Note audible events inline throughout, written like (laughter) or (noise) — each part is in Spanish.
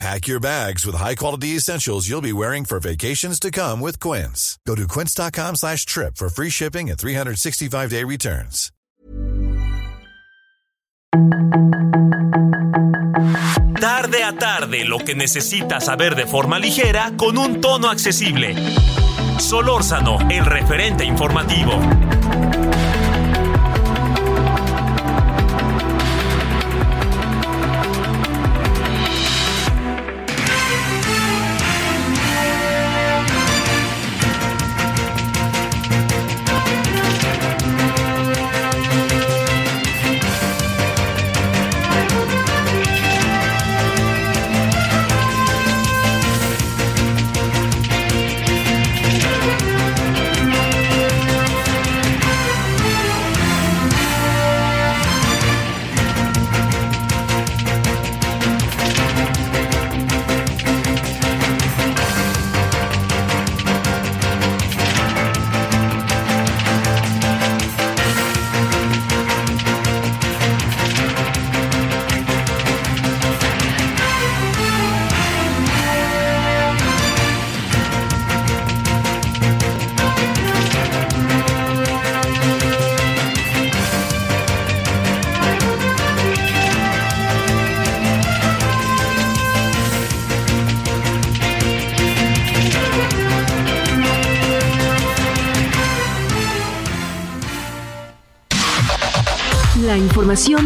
Pack your bags with high-quality essentials you'll be wearing for vacations to come with Quince. Go to quince.com slash trip for free shipping and 365-day returns. Tarde a tarde, lo que necesitas saber de forma ligera con un tono accesible. Solórzano, el referente informativo.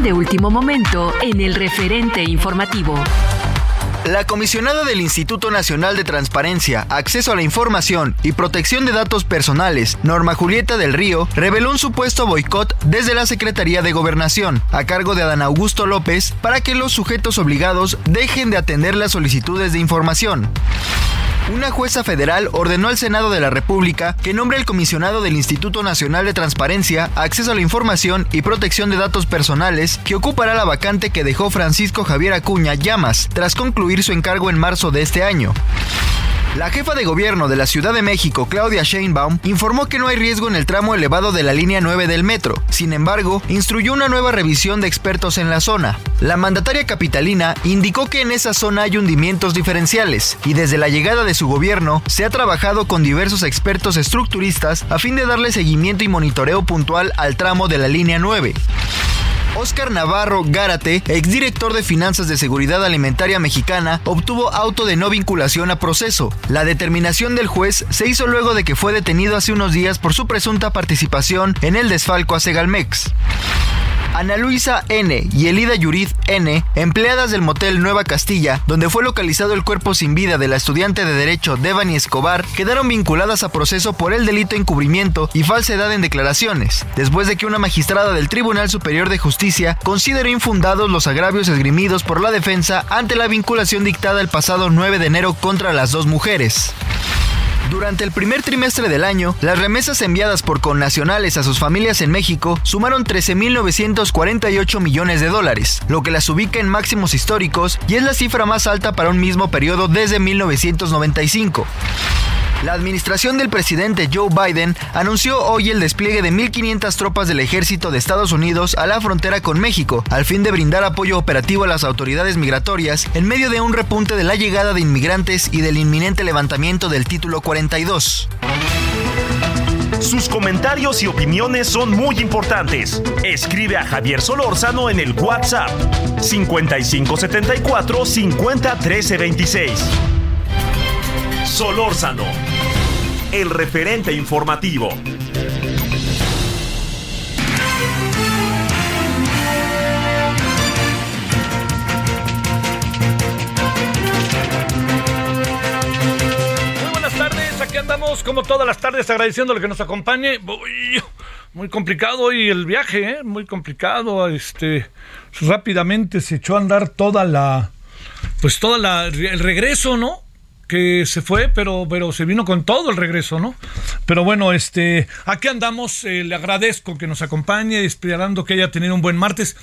De último momento en el referente informativo. La comisionada del Instituto Nacional de Transparencia, Acceso a la Información y Protección de Datos Personales, Norma Julieta del Río, reveló un supuesto boicot desde la Secretaría de Gobernación, a cargo de Adán Augusto López, para que los sujetos obligados dejen de atender las solicitudes de información. Una jueza federal ordenó al Senado de la República que nombre al comisionado del Instituto Nacional de Transparencia, Acceso a la Información y Protección de Datos Personales, que ocupará la vacante que dejó Francisco Javier Acuña Llamas tras concluir su encargo en marzo de este año. La jefa de gobierno de la Ciudad de México, Claudia Sheinbaum, informó que no hay riesgo en el tramo elevado de la línea 9 del metro. Sin embargo, instruyó una nueva revisión de expertos en la zona. La mandataria capitalina indicó que en esa zona hay hundimientos diferenciales y desde la llegada de su gobierno se ha trabajado con diversos expertos estructuristas a fin de darle seguimiento y monitoreo puntual al tramo de la línea 9. Oscar Navarro Gárate, exdirector de Finanzas de Seguridad Alimentaria Mexicana, obtuvo auto de no vinculación a proceso. La determinación del juez se hizo luego de que fue detenido hace unos días por su presunta participación en el desfalco a Segalmex. Ana Luisa N. y Elida Yuriz N., empleadas del motel Nueva Castilla, donde fue localizado el cuerpo sin vida de la estudiante de Derecho Devani Escobar, quedaron vinculadas a proceso por el delito de encubrimiento y falsedad en declaraciones, después de que una magistrada del Tribunal Superior de Justicia consideró infundados los agravios esgrimidos por la defensa ante la vinculación dictada el pasado 9 de enero contra las dos mujeres. Durante el primer trimestre del año, las remesas enviadas por connacionales a sus familias en México sumaron 13.948 millones de dólares, lo que las ubica en máximos históricos y es la cifra más alta para un mismo periodo desde 1995. La administración del presidente Joe Biden anunció hoy el despliegue de 1.500 tropas del ejército de Estados Unidos a la frontera con México, al fin de brindar apoyo operativo a las autoridades migratorias en medio de un repunte de la llegada de inmigrantes y del inminente levantamiento del título 42. Sus comentarios y opiniones son muy importantes. Escribe a Javier Solórzano en el WhatsApp 5574 501326. Solórzano, el referente informativo. Muy buenas tardes, aquí andamos como todas las tardes agradeciéndole que nos acompañe. Uy, muy complicado hoy el viaje, ¿eh? muy complicado. Este, rápidamente se echó a andar toda la, pues toda la, el regreso, ¿no? Que se fue, pero, pero se vino con todo el regreso, ¿no? Pero bueno, este, aquí andamos, eh, le agradezco que nos acompañe, esperando que haya tenido un buen martes.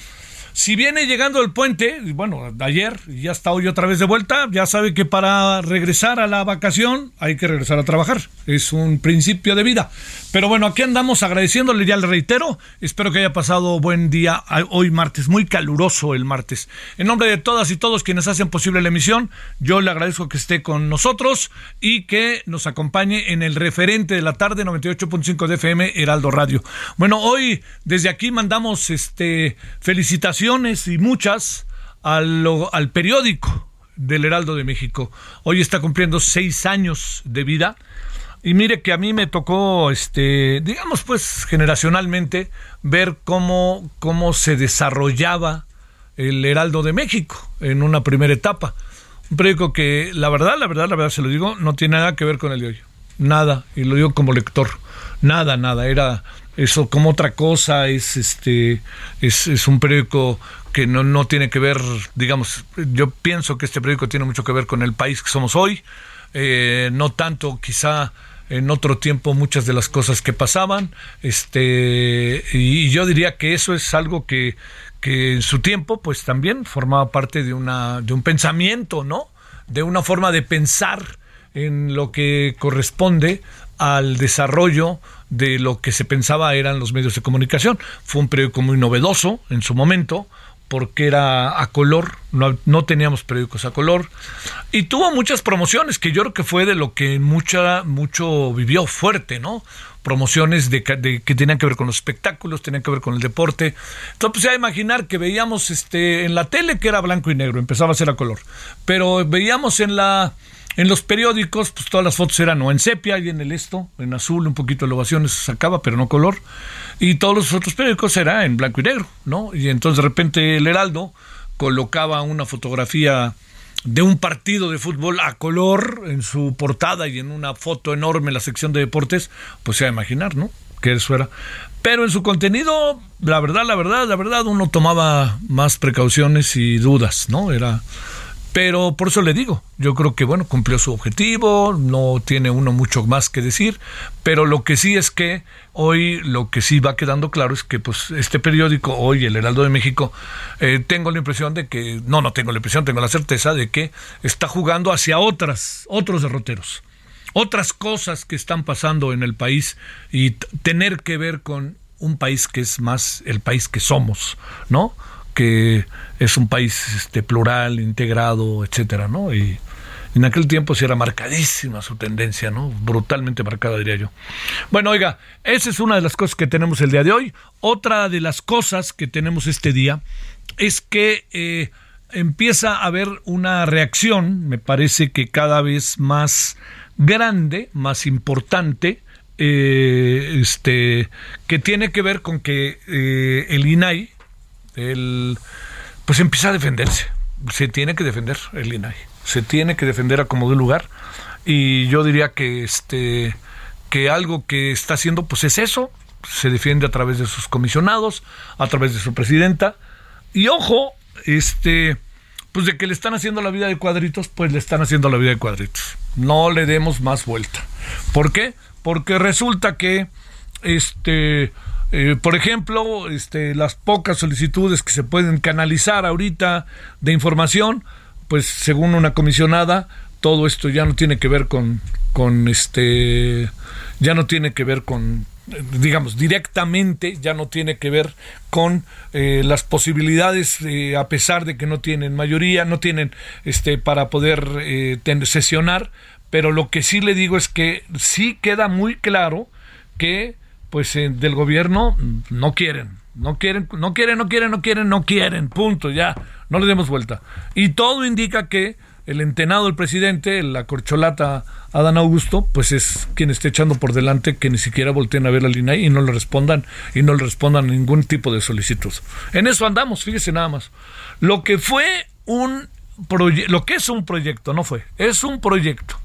Si viene llegando el puente, bueno, ayer y ya está hoy otra vez de vuelta, ya sabe que para regresar a la vacación hay que regresar a trabajar. Es un principio de vida. Pero bueno, aquí andamos agradeciéndole, ya le reitero. Espero que haya pasado buen día hoy martes, muy caluroso el martes. En nombre de todas y todos quienes hacen posible la emisión, yo le agradezco que esté con nosotros y que nos acompañe en el referente de la tarde 98.5 de FM Heraldo Radio. Bueno, hoy desde aquí mandamos este felicitaciones y muchas al, periódico del Heraldo de México. Hoy está cumpliendo seis años de vida. Y mire que a mí me tocó, este, digamos pues generacionalmente, ver cómo, cómo se desarrollaba el Heraldo de México en una primera etapa. Un periódico que, la verdad, la verdad, la verdad, se lo digo, no tiene nada que ver con el de hoy. Nada, y lo digo como lector. Nada, nada. Era eso como otra cosa, es este es, es un periódico que no, no tiene que ver, digamos, yo pienso que este periódico tiene mucho que ver con el país que somos hoy, eh, no tanto quizá en otro tiempo muchas de las cosas que pasaban, este, y, yo diría que eso es algo que, que en su tiempo pues también formaba parte de una, de un pensamiento, ¿no? De una forma de pensar en lo que corresponde al desarrollo de lo que se pensaba eran los medios de comunicación. Fue un periódico muy novedoso en su momento, porque era a color, no, no, teníamos periódicos a color, y tuvo muchas promociones, que yo creo que fue de lo que mucha, mucho vivió fuerte, ¿no? Promociones de, que tenían que ver con los espectáculos, tenían que ver con el deporte. Entonces, pues, a imaginar que veíamos este, en la tele que era blanco y negro, empezaba a ser a color, pero veíamos en la en los periódicos, pues todas las fotos eran o en sepia y en el esto, en azul, un poquito de ovaciones se sacaba, pero no color. Y todos los otros periódicos era en blanco y negro, ¿no? Y entonces de repente el Heraldo colocaba una fotografía de un partido de fútbol a color en su portada y en una foto enorme en la sección de deportes, pues se va a imaginar, ¿no? Que eso era. Pero en su contenido, la verdad, la verdad, la verdad, uno tomaba más precauciones y dudas, ¿no? Era pero por eso le digo, yo creo que bueno, cumplió su objetivo, no tiene uno mucho más que decir, pero lo que sí es que hoy lo que sí va quedando claro es que pues este periódico, hoy el Heraldo de México, eh, tengo la impresión de que, no, no tengo la impresión, tengo la certeza de que está jugando hacia otras, otros derroteros, otras cosas que están pasando en el país y tener que ver con un país que es más el país que somos, ¿no? Que es un país este, plural, integrado, etcétera, ¿no? Y en aquel tiempo sí era marcadísima su tendencia, ¿no? Brutalmente marcada, diría yo. Bueno, oiga, esa es una de las cosas que tenemos el día de hoy. Otra de las cosas que tenemos este día es que eh, empieza a haber una reacción, me parece que cada vez más grande, más importante, eh, este, que tiene que ver con que eh, el INAI, él pues empieza a defenderse. Se tiene que defender el INAI. Se tiene que defender a como de lugar. Y yo diría que este que algo que está haciendo pues es eso. Se defiende a través de sus comisionados, a través de su presidenta. Y ojo, este pues de que le están haciendo la vida de cuadritos, pues le están haciendo la vida de cuadritos. No le demos más vuelta. ¿Por qué? Porque resulta que este eh, por ejemplo, este, las pocas solicitudes que se pueden canalizar ahorita de información, pues según una comisionada, todo esto ya no tiene que ver con, con este, ya no tiene que ver con, digamos, directamente, ya no tiene que ver con eh, las posibilidades, eh, a pesar de que no tienen mayoría, no tienen, este, para poder sesionar, pero lo que sí le digo es que sí queda muy claro que pues eh, del gobierno no quieren, no quieren, no quieren, no quieren, no quieren, no quieren, punto, ya, no le demos vuelta. Y todo indica que el entenado del presidente, la corcholata Adán Augusto, pues es quien está echando por delante que ni siquiera volteen a ver la línea y no le respondan y no le respondan ningún tipo de solicitud. En eso andamos, fíjese nada más. Lo que fue un lo que es un proyecto, no fue, es un proyecto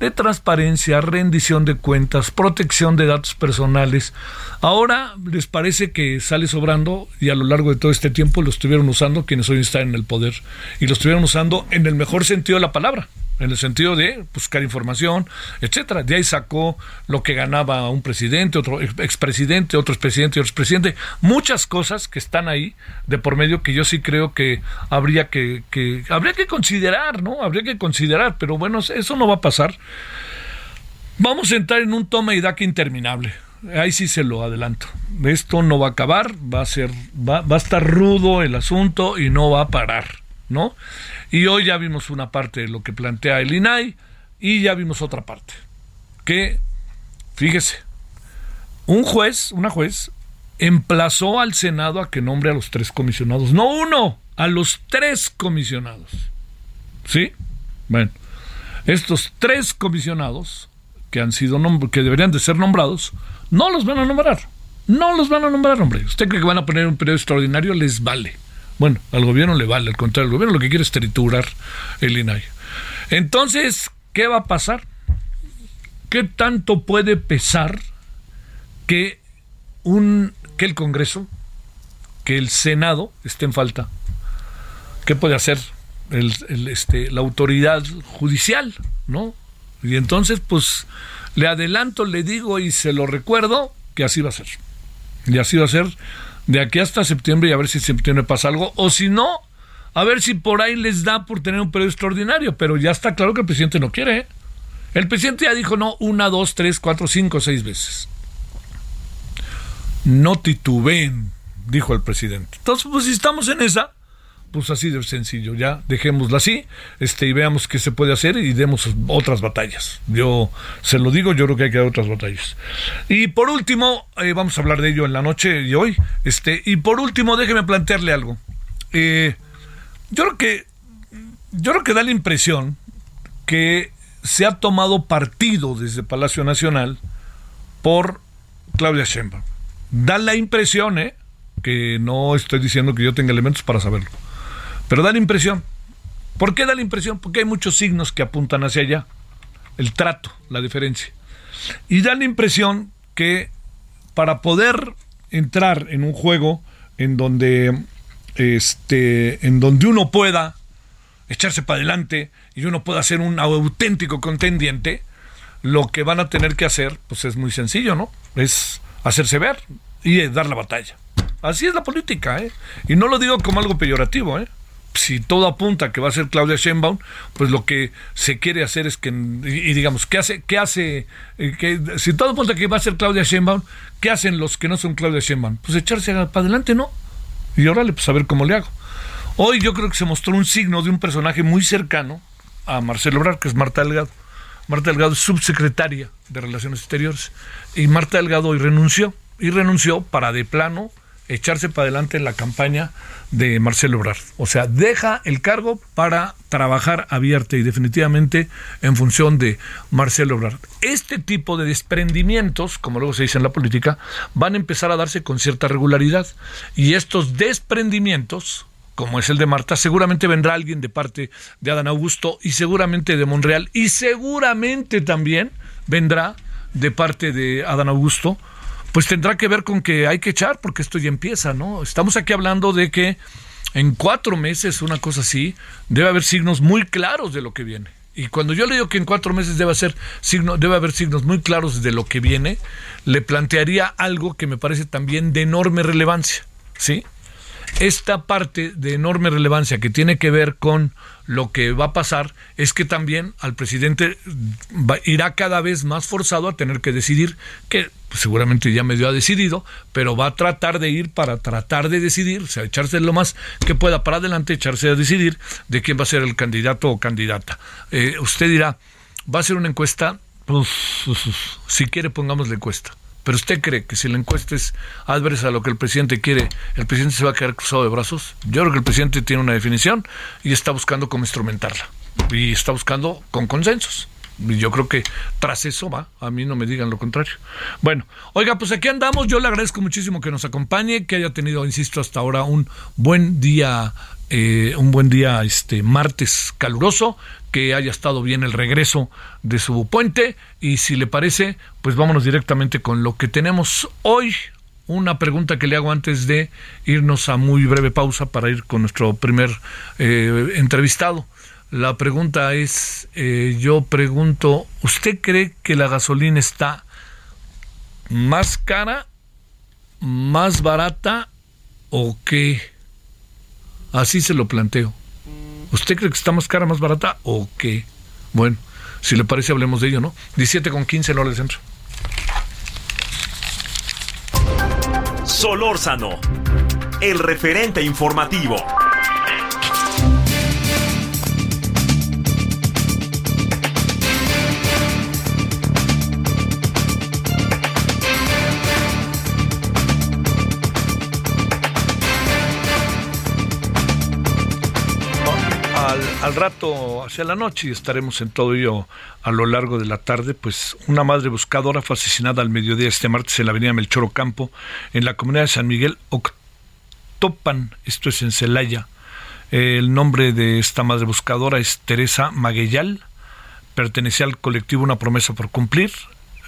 de transparencia, rendición de cuentas, protección de datos personales. Ahora les parece que sale sobrando y a lo largo de todo este tiempo lo estuvieron usando quienes hoy están en el poder y lo estuvieron usando en el mejor sentido de la palabra, en el sentido de buscar información, etcétera. De ahí sacó lo que ganaba un presidente, otro expresidente, otro expresidente y otro expresidente. Muchas cosas que están ahí de por medio que yo sí creo que habría que, que habría que considerar, ¿no? Habría que considerar, pero bueno, eso no va a pasar. Vamos a entrar en un toma y daca interminable. Ahí sí se lo adelanto. Esto no va a acabar, va a ser, va, va a estar rudo el asunto y no va a parar, ¿no? Y hoy ya vimos una parte de lo que plantea el INAI y ya vimos otra parte. Que, fíjese, un juez, una juez, emplazó al Senado a que nombre a los tres comisionados. No uno, a los tres comisionados. ¿Sí? Bueno, estos tres comisionados que han sido que deberían de ser nombrados, no los van a nombrar. No los van a nombrar, hombre. Usted cree que van a poner un periodo extraordinario, les vale. Bueno, al gobierno le vale, al contrario, el gobierno lo que quiere es triturar el INAI. Entonces, ¿qué va a pasar? ¿Qué tanto puede pesar que un que el Congreso, que el Senado esté en falta? ¿Qué puede hacer el, este, la autoridad judicial, no? Y entonces, pues, le adelanto, le digo y se lo recuerdo que así va a ser. Y así va a ser de aquí hasta septiembre y a ver si en septiembre pasa algo, o si no, a ver si por ahí les da por tener un periodo extraordinario, pero ya está claro que el presidente no quiere. ¿eh? El presidente ya dijo no una, dos, tres, cuatro, cinco, seis veces. No titubeen, dijo el presidente. Entonces, pues si estamos en esa, pues así de sencillo, ya dejémosla así, este, y veamos qué se puede hacer y demos otras batallas. Yo se lo digo, yo creo que hay que dar otras batallas. Y por último, eh, vamos a hablar de ello en la noche y hoy, este, y por último, déjeme plantearle algo. Eh, yo creo que, yo creo que da la impresión que se ha tomado partido desde Palacio Nacional por Claudia Sheinbaum. Da la impresión, ¿eh? que no estoy diciendo que yo tenga elementos para saberlo pero da la impresión. ¿Por qué da la impresión? Porque hay muchos signos que apuntan hacia allá. El trato, la diferencia. Y da la impresión que para poder entrar en un juego en donde este en donde uno pueda echarse para adelante y uno pueda ser un auténtico contendiente, lo que van a tener que hacer, pues es muy sencillo, ¿no? Es hacerse ver y dar la batalla. Así es la política, ¿eh? Y no lo digo como algo peyorativo, ¿eh? Si todo apunta que va a ser Claudia Sheinbaum, pues lo que se quiere hacer es que, y, digamos, ¿qué hace? ¿Qué hace? Eh, si todo apunta que va a ser Claudia Sheinbaum, ¿qué hacen los que no son Claudia Sheinbaum? Pues echarse para adelante, ¿no? Y órale, pues a ver cómo le hago. Hoy yo creo que se mostró un signo de un personaje muy cercano a Marcelo Obrador, que es Marta Delgado. Marta Delgado es subsecretaria de Relaciones Exteriores. Y Marta Delgado hoy renunció. Y renunció para de plano echarse para adelante en la campaña de Marcelo Ebrard. O sea, deja el cargo para trabajar abierta y definitivamente en función de Marcelo Ebrard. Este tipo de desprendimientos, como luego se dice en la política, van a empezar a darse con cierta regularidad. Y estos desprendimientos, como es el de Marta, seguramente vendrá alguien de parte de Adán Augusto y seguramente de Monreal y seguramente también vendrá de parte de Adán Augusto pues tendrá que ver con que hay que echar, porque esto ya empieza, ¿no? Estamos aquí hablando de que en cuatro meses, una cosa así, debe haber signos muy claros de lo que viene. Y cuando yo le digo que en cuatro meses debe, ser signo, debe haber signos muy claros de lo que viene, le plantearía algo que me parece también de enorme relevancia, ¿sí? Esta parte de enorme relevancia que tiene que ver con lo que va a pasar es que también al presidente irá cada vez más forzado a tener que decidir, que seguramente ya medio ha decidido, pero va a tratar de ir para tratar de decidir, o sea, echarse lo más que pueda para adelante, echarse a decidir de quién va a ser el candidato o candidata. Eh, usted dirá, va a ser una encuesta, pues, si quiere pongamos la encuesta. Pero usted cree que si la encuesta es adversa a lo que el presidente quiere, el presidente se va a quedar cruzado de brazos. Yo creo que el presidente tiene una definición y está buscando cómo instrumentarla. Y está buscando con consensos. Y yo creo que tras eso va, a mí no me digan lo contrario. Bueno, oiga, pues aquí andamos. Yo le agradezco muchísimo que nos acompañe, que haya tenido, insisto, hasta ahora un buen día, eh, un buen día, este martes caluroso que haya estado bien el regreso de su puente y si le parece, pues vámonos directamente con lo que tenemos hoy. Una pregunta que le hago antes de irnos a muy breve pausa para ir con nuestro primer eh, entrevistado. La pregunta es, eh, yo pregunto, ¿usted cree que la gasolina está más cara, más barata o qué? Así se lo planteo. ¿Usted cree que está más cara, más barata o qué? Bueno, si le parece hablemos de ello, ¿no? 17 con 15 en hora del centro. Solórzano, el referente informativo. Al rato, hacia la noche, y estaremos en todo ello a lo largo de la tarde, pues una madre buscadora fue asesinada al mediodía este martes en la avenida Melchor Ocampo, en la comunidad de San Miguel Octopan, esto es en Celaya. El nombre de esta madre buscadora es Teresa Maguellal, pertenecía al colectivo Una promesa por cumplir.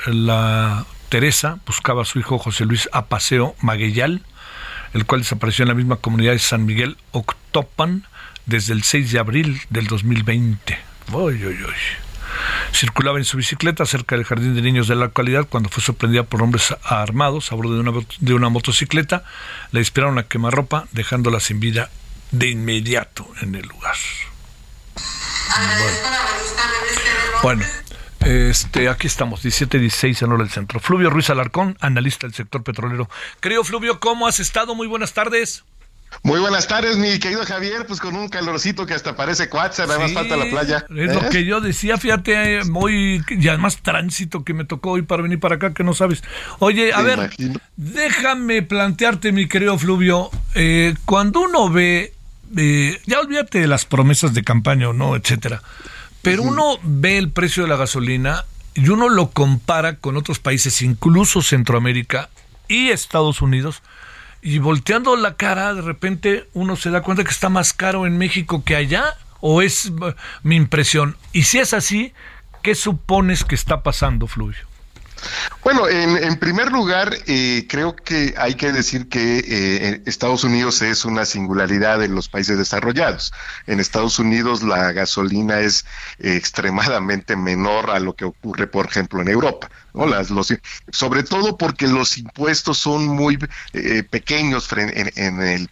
La Teresa buscaba a su hijo José Luis Apaseo Maguellal, el cual desapareció en la misma comunidad de San Miguel Octopan desde el 6 de abril del 2020. Circulaba en su bicicleta cerca del jardín de niños de la localidad cuando fue sorprendida por hombres armados a bordo de una, de una motocicleta. La dispararon a quemarropa, dejándola sin vida de inmediato en el lugar. Bueno. este, aquí estamos, 17-16 en hora del centro. Fluvio Ruiz Alarcón, analista del sector petrolero. Querido Fluvio, ¿cómo has estado? Muy buenas tardes. Muy buenas tardes, mi querido Javier, pues con un calorcito que hasta parece cuatza, nada más falta la playa. Es lo ¿Eh? que yo decía, fíjate, muy, y además tránsito que me tocó hoy para venir para acá, que no sabes. Oye, a ver, déjame plantearte, mi querido Fluvio, eh, cuando uno ve, eh, ya olvídate de las promesas de campaña o no, etcétera, pero uno ve el precio de la gasolina y uno lo compara con otros países, incluso Centroamérica y Estados Unidos, y volteando la cara, de repente uno se da cuenta que está más caro en México que allá, o es uh, mi impresión. Y si es así, ¿qué supones que está pasando, Fluvio? Bueno, en, primer lugar, eh, creo que hay que decir que eh, Estados Unidos es una singularidad de los países desarrollados. En Estados Unidos la gasolina es eh, extremadamente menor a lo que ocurre, por ejemplo, en Europa. ¿no? Las, sobre todo porque los impuestos son muy pequeños en, el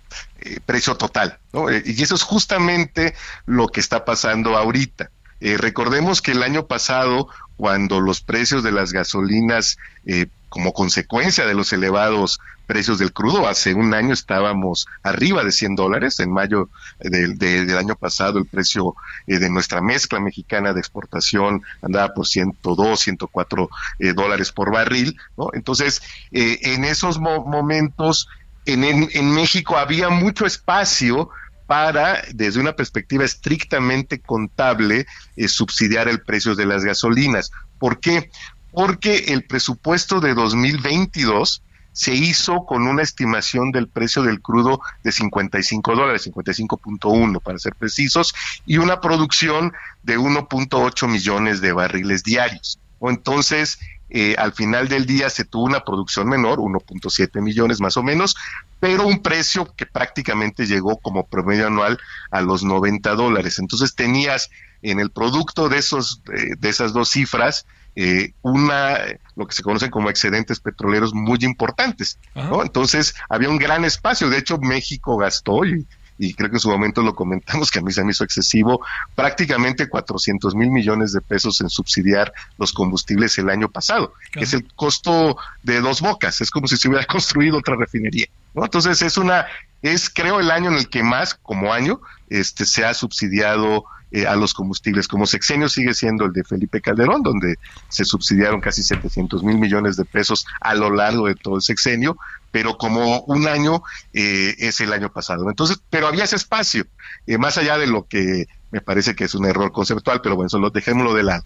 precio total. y eso es justamente lo que está pasando ahorita. Recordemos que el año pasado cuando los precios de las gasolinas, eh, como consecuencia de los elevados precios del crudo, hace un año estábamos arriba de 100 dólares, en mayo del año pasado el precio eh, de nuestra mezcla mexicana de exportación andaba por 102, 104 eh, dólares por barril, ¿no? Entonces, en esos momentos, en, en México había mucho espacio para, desde una perspectiva estrictamente contable, eh, subsidiar el precio de las gasolinas. ¿Por qué? Porque el presupuesto de 2022 se hizo con una estimación del precio del crudo de 55 dólares, 55.1 para ser precisos, y una producción de 1.8 millones de barriles diarios. O entonces, eh, al final del día se tuvo una producción menor, 1.7 millones más o menos, pero un precio que prácticamente llegó como promedio anual a los 90 dólares. Entonces tenías en el producto de esos eh, de esas dos cifras eh, una lo que se conocen como excedentes petroleros muy importantes, ¿no? Entonces había un gran espacio. De hecho México gastó y y creo que en su momento lo comentamos, que a mí se me hizo excesivo, prácticamente 400 mil millones de pesos en subsidiar los combustibles el año pasado, que es el costo de dos bocas, es como si se hubiera (laughs) construido otra refinería. ¿no? Entonces es una, es creo el año en el que más, como año, este se ha subsidiado eh, a los combustibles. Como sexenio sigue siendo el de Felipe Calderón, donde se subsidiaron casi 700 mil millones de pesos a lo largo de todo el sexenio, pero como un año eh, es el año pasado. Entonces, pero había ese espacio, eh, más allá de lo que me parece que es un error conceptual, pero bueno, solo dejémoslo de lado.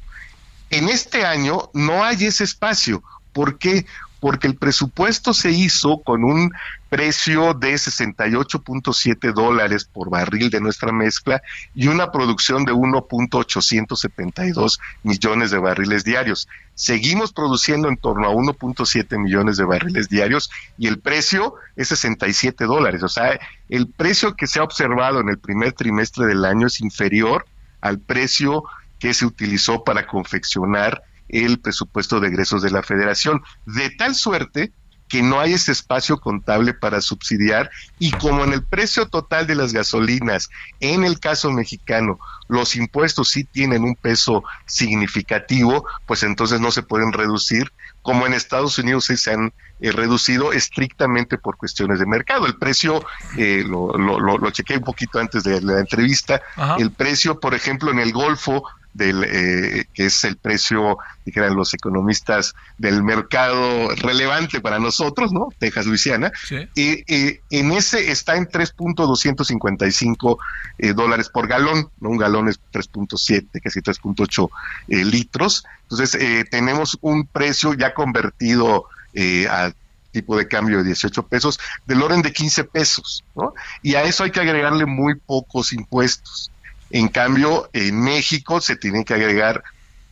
En este año no hay ese espacio. ¿Por qué? porque el presupuesto se hizo con un precio de 68.7 dólares por barril de nuestra mezcla y una producción de 1.872 millones de barriles diarios. Seguimos produciendo en torno a 1.7 millones de barriles diarios y el precio es 67 dólares. O sea, el precio que se ha observado en el primer trimestre del año es inferior al precio que se utilizó para confeccionar el presupuesto de egresos de la federación, de tal suerte que no hay ese espacio contable para subsidiar y como en el precio total de las gasolinas, en el caso mexicano, los impuestos sí tienen un peso significativo, pues entonces no se pueden reducir, como en Estados Unidos sí se han eh, reducido estrictamente por cuestiones de mercado. El precio, eh, lo, lo, lo, chequé un poquito antes de la entrevista, el precio, por ejemplo, en el Golfo del eh, que es el precio, dijeran los economistas, del mercado relevante para nosotros, ¿no? Texas, Luisiana. Y, en ese está en 3.255 eh, dólares por galón, ¿no? Un galón es 3.7, casi 3.8 eh, litros. Entonces, eh, tenemos un precio ya convertido a tipo de cambio de 18 pesos, del orden de 15 pesos, ¿no? Y a eso hay que agregarle muy pocos impuestos. En cambio, en México se tienen que agregar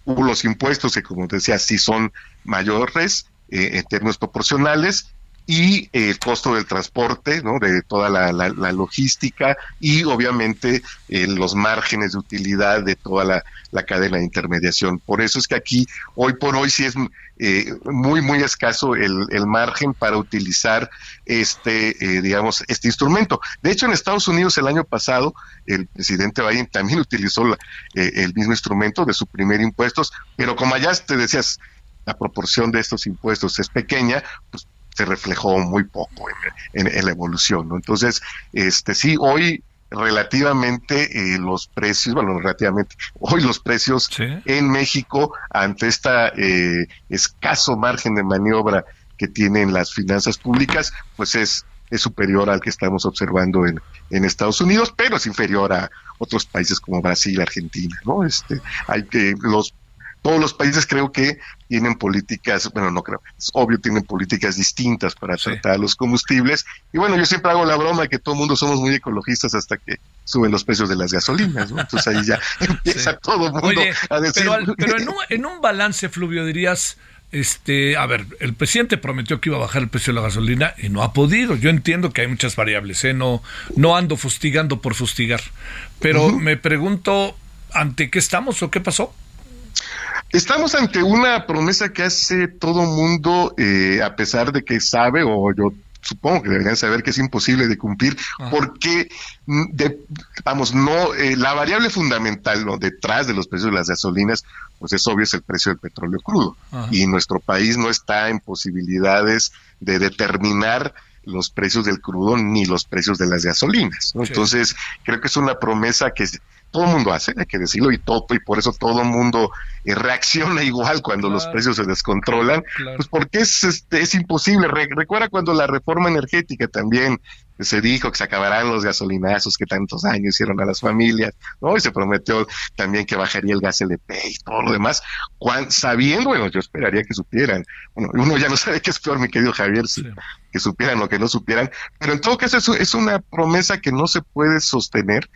los impuestos que, como decía, sí son mayores eh, en términos proporcionales y el costo del transporte, ¿no? de toda la, logística y obviamente eh, los márgenes de utilidad de toda la, cadena de intermediación. Por eso es que aquí, hoy por hoy, sí es eh, muy, muy escaso el, margen para utilizar este, eh, digamos, este instrumento. De hecho, en Estados Unidos el año pasado, el presidente Biden también (laughs) utilizó el mismo instrumento de suprimir impuestos, pero como allá te decías, la proporción de estos impuestos es pequeña, pues se reflejó muy poco en, la evolución, ¿no? Entonces, este sí, hoy relativamente eh, los precios, bueno, relativamente, hoy los precios en México ante esta eh, escaso margen de maniobra que tienen las finanzas públicas, pues es, es superior al que estamos observando en, en Estados Unidos, pero es inferior a otros países como Brasil, Argentina, ¿no? Este, hay que los todos los países creo que tienen políticas, bueno, no creo, es obvio, tienen políticas distintas para tratar los combustibles. Y bueno, yo siempre hago la broma de que todo el mundo somos muy ecologistas hasta que suben los precios de las gasolinas, ¿no? Entonces ahí ya (laughs) empieza todo el mundo a decir... Pero, en, un, en un balance, Fluvio, dirías... Este, a ver, el presidente prometió que iba a bajar el precio de la gasolina y no ha podido. Yo entiendo que hay muchas variables, ¿eh? no, no ando fustigando por fustigar. Pero me pregunto, ¿ante qué estamos o qué pasó? Estamos ante una promesa que hace todo mundo, eh, a pesar de que sabe, o yo supongo que deberían saber que es imposible de cumplir, porque, mm, vamos, no, eh, la variable fundamental ¿no? detrás de los precios de las gasolinas, pues es obvio, es el precio del petróleo crudo. Y nuestro país no está en posibilidades de determinar los precios del crudo ni los precios de las gasolinas. Entonces, creo que es una promesa que todo el mundo hace, hay que decirlo, y todo, y por eso todo el mundo eh, reacciona (laughs) igual cuando los precios se descontrolan, pues porque es, este, es imposible. recuerda cuando la reforma energética también se dijo que se acabarán los gasolinazos que tantos años hicieron a las familias, ¿no? Y se prometió también que bajaría el gas LP y todo lo demás, sabiendo, bueno, yo esperaría que supieran, bueno, uno ya no (laughs) sabe qué es peor, mi querido Javier, que supieran o que no supieran, pero en todo caso es, es una promesa que no se puede sostener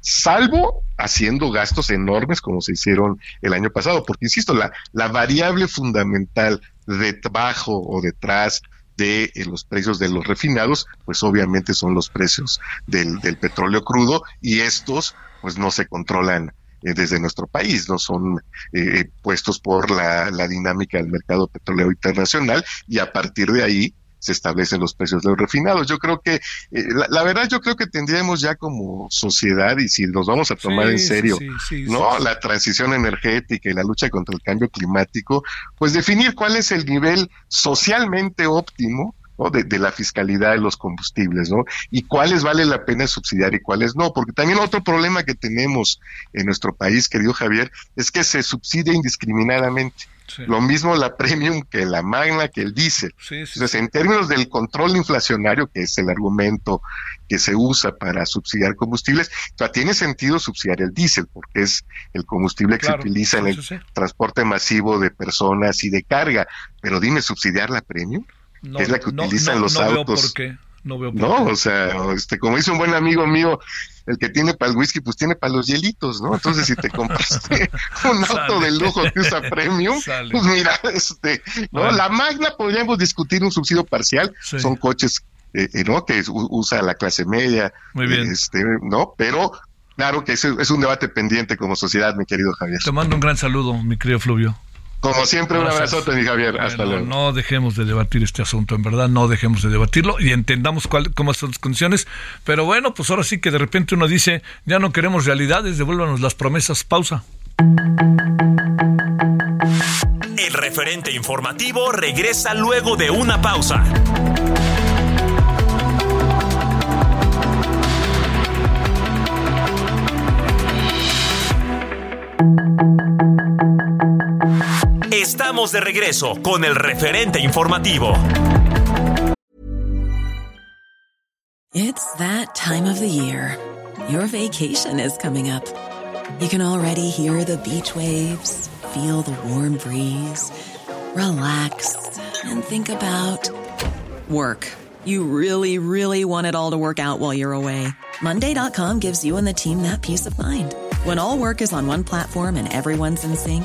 salvo haciendo gastos enormes como se hicieron el año pasado, porque insisto, la, la variable fundamental debajo o detrás de eh, los precios de los refinados, pues obviamente son los precios del, del petróleo crudo y estos pues no se controlan eh, desde nuestro país, no son eh, puestos por la, la dinámica del mercado petrolero internacional y a partir de ahí se establecen los precios de los refinados. Yo creo que, eh, la, verdad, yo creo que tendríamos ya como sociedad, y si nos vamos a tomar en serio, ¿no? La transición energética y la lucha contra el cambio climático, pues definir cuál es el nivel socialmente óptimo de, de, la fiscalidad de los combustibles, ¿no? Y cuáles vale la pena subsidiar y cuáles no, porque también otro problema que tenemos en nuestro país, querido Javier, es que se subsidia indiscriminadamente. Lo mismo la premium que la magna, que el diésel. Entonces, en términos del control inflacionario, que es el argumento que se usa para subsidiar combustibles, tiene sentido subsidiar el diésel, porque es el combustible que se utiliza en el transporte masivo de personas y de carga. Pero dime, ¿subsidiar la premium? es la que utilizan los autos. No veo por No, o sea, este, como dice un buen amigo mío, el que tiene para el whisky, pues tiene para los hielitos, ¿no? Entonces, si te compraste (laughs) un auto de lujo que usa premium, pues mira, este, ¿no? La Magna podríamos discutir un subsidio parcial, son coches, eh, eh, ¿no? Que usa la clase media, Muy bien. este, ¿no? Pero claro que es, es un debate pendiente como sociedad, mi querido Javier. Te mando un gran saludo, mi querido Fluvio. Como siempre, un abrazote, mi Javier. Hasta luego. No dejemos de debatir este asunto, en verdad, no dejemos de debatirlo y entendamos cuál, cómo son las condiciones. Pero bueno, pues ahora sí que de repente uno dice, ya no queremos realidades, devuélvanos las promesas. Pausa. El referente informativo regresa luego de una pausa. Estamos de regreso con el referente informativo. It's that time of the year. Your vacation is coming up. You can already hear the beach waves, feel the warm breeze, relax, and think about work. You really, really want it all to work out while you're away. Monday.com gives you and the team that peace of mind. When all work is on one platform and everyone's in sync,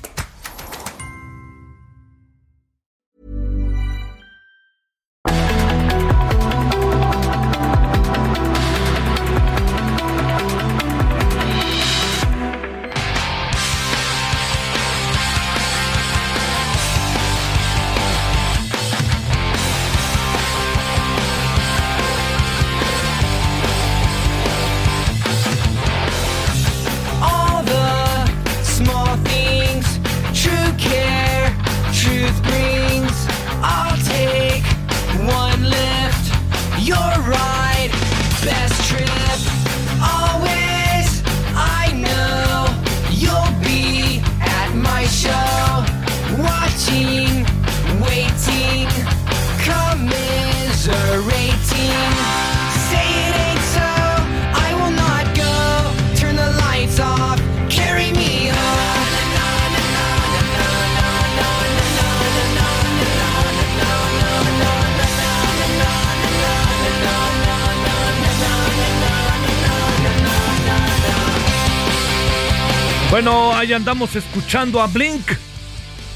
Andamos escuchando a Blink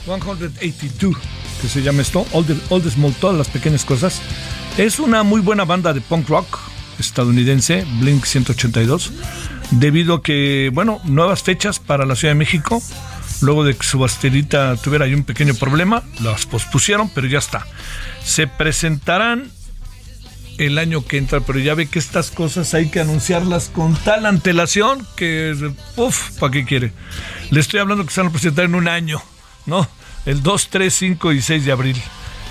182, que se llama esto, All the, All the Small, todas las pequeñas cosas. Es una muy buena banda de punk rock estadounidense, Blink 182, debido a que, bueno, nuevas fechas para la Ciudad de México. Luego de que su basterita tuviera ahí un pequeño problema, las pospusieron, pero ya está. Se presentarán el año que entra, pero ya ve que estas cosas hay que anunciarlas con tal antelación que, uff, ¿para qué quiere? Le estoy hablando que se van a presentar en un año, ¿no? El 2, 3, 5 y 6 de abril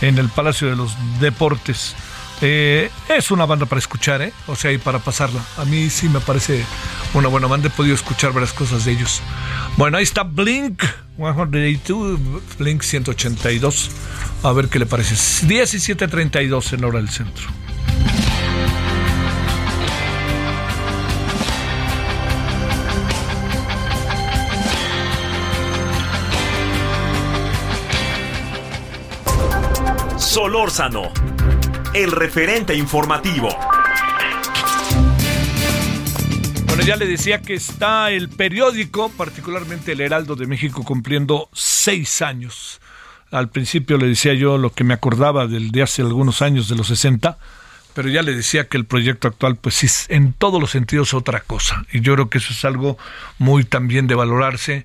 en el Palacio de los Deportes. Eh, es una banda para escuchar, ¿eh? O sea, y para pasarla. A mí sí me parece una buena banda. He podido escuchar varias cosas de ellos. Bueno, ahí está Blink 182, Blink 182. A ver qué le parece. 17.32 en hora del centro. Solórzano, el referente informativo. Bueno, ya le decía que está el periódico, particularmente el Heraldo de México, cumpliendo seis años. Al principio le decía yo lo que me acordaba del de hace algunos años, de los 60, pero ya le decía que el proyecto actual, pues sí, en todos los sentidos es otra cosa. Y yo creo que eso es algo muy también de valorarse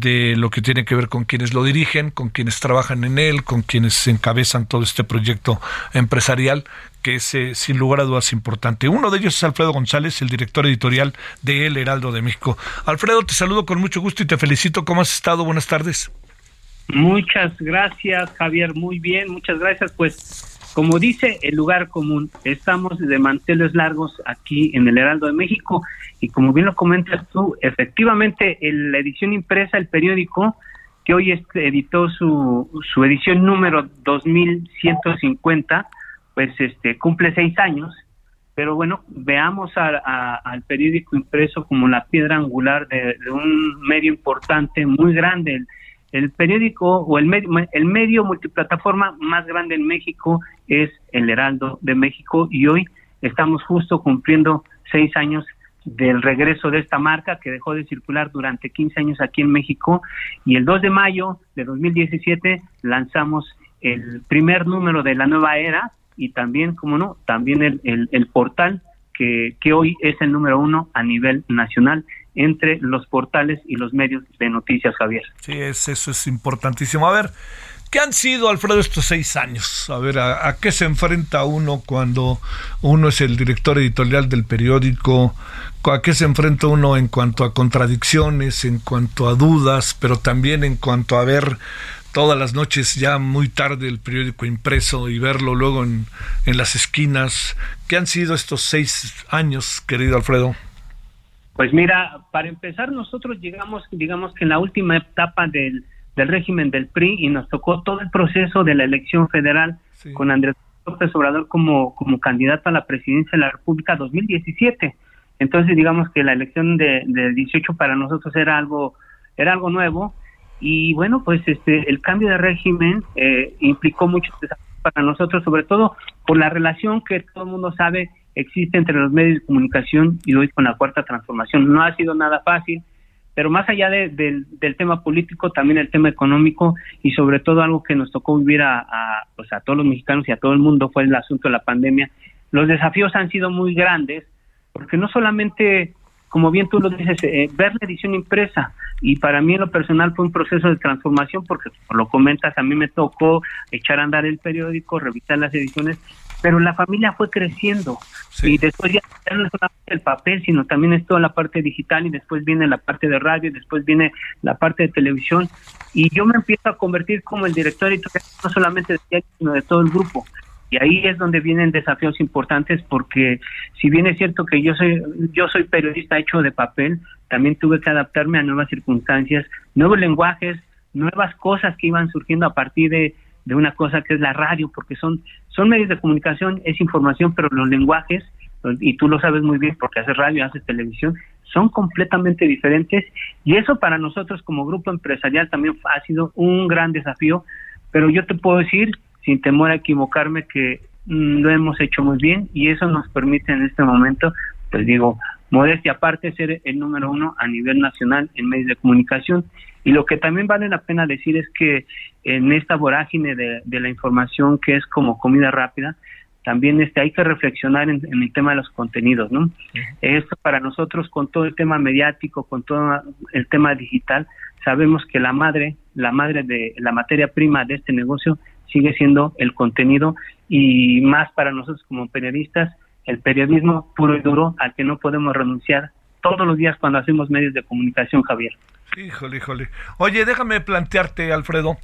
de lo que tiene que ver con quienes lo dirigen, con quienes trabajan en él, con quienes encabezan todo este proyecto empresarial, que es sin lugar a dudas importante. Uno de ellos es Alfredo González, el director editorial de El Heraldo de México. Alfredo, te saludo con mucho gusto y te felicito. ¿Cómo has estado? Buenas tardes. Muchas gracias, Javier. Muy bien, muchas gracias. Pues, como dice el lugar común, estamos de manteles largos aquí en el Heraldo de México y como bien lo comentas tú, efectivamente en la edición impresa, el periódico que hoy este, editó su, su edición número 2150, pues este cumple seis años. Pero bueno, veamos al periódico impreso como la piedra angular de, de un medio importante, muy grande. El, periódico o el medio, el medio multiplataforma más grande en México es el Heraldo de México y hoy estamos justo cumpliendo seis años del regreso de esta marca que dejó de circular durante 15 años aquí en México y el 2 de mayo de 2017 lanzamos el primer número de la nueva era y también, como no, también el, el, el portal que, que hoy es el número uno a nivel nacional entre los portales y los medios de noticias, Javier. Sí, es, eso es importantísimo. A ver, ¿qué han sido, Alfredo, estos seis años? A ver, ¿a, qué se enfrenta uno cuando uno es el director editorial del periódico? ¿A qué se enfrenta uno en cuanto a contradicciones, en cuanto a dudas, pero también en cuanto a ver todas las noches ya muy tarde el periódico impreso y verlo luego en, en las esquinas? ¿Qué han sido estos seis años, querido Alfredo? Pues mira, para empezar nosotros llegamos, digamos que en la última etapa del, del régimen del PRI y nos tocó todo el proceso de la elección federal Sí. con Andrés López Obrador como, como candidato a la presidencia de la República 2017. Entonces digamos que la elección de, de 18 para nosotros era algo, era algo nuevo y bueno, pues este el cambio de régimen eh, implicó muchos desafíos para nosotros, sobre todo por la relación que todo el mundo sabe existe entre los medios de comunicación y hoy con la cuarta transformación. No ha sido nada fácil, pero más allá de- del- tema político, también el tema económico y sobre todo algo que nos tocó vivir a, a, pues a todos los mexicanos y a todo el mundo fue el asunto de la pandemia. Los desafíos han sido muy grandes porque no solamente, como bien tú lo dices, eh, ver la edición impresa y para mí en lo personal fue un proceso de transformación porque como lo comentas, a mí me tocó echar a andar el periódico, revisar las ediciones, pero la familia fue creciendo Sí. y después ya, ya no es solamente el papel, sino también es toda la parte digital y después viene la parte de radio y después viene la parte de televisión y yo me empiezo a convertir como el director editorial no solamente de diario, sino de todo el grupo. Y ahí es donde vienen desafíos importantes porque si bien es cierto que yo soy yo soy periodista hecho de papel, también tuve que adaptarme a nuevas circunstancias, nuevos lenguajes, nuevas cosas que iban surgiendo a partir de, de una cosa que es la radio, porque son son medios de comunicación, es información, pero los lenguajes y tú lo sabes muy bien porque haces radio, haces televisión, son completamente diferentes y eso para nosotros como grupo empresarial también ha sido un gran desafío, pero yo te puedo decir sin temor a equivocarme que mm, lo hemos hecho muy bien y eso nos permite en este momento, pues digo, modestia aparte, ser el número uno a nivel nacional en medios de comunicación. Y lo que también vale la pena decir es que en esta vorágine de, de la información que es como comida rápida, también este, hay que reflexionar en, en el tema de los contenidos, ¿no? Esto para nosotros con todo el tema mediático, con todo el tema digital, sabemos que la madre, la madre de la materia prima de este negocio sigue siendo el contenido y más para nosotros como periodistas, el periodismo puro y duro al que no podemos renunciar todos los días cuando hacemos medios de comunicación, Javier. Híjole, híjole. Oye, déjame plantearte, Alfredo,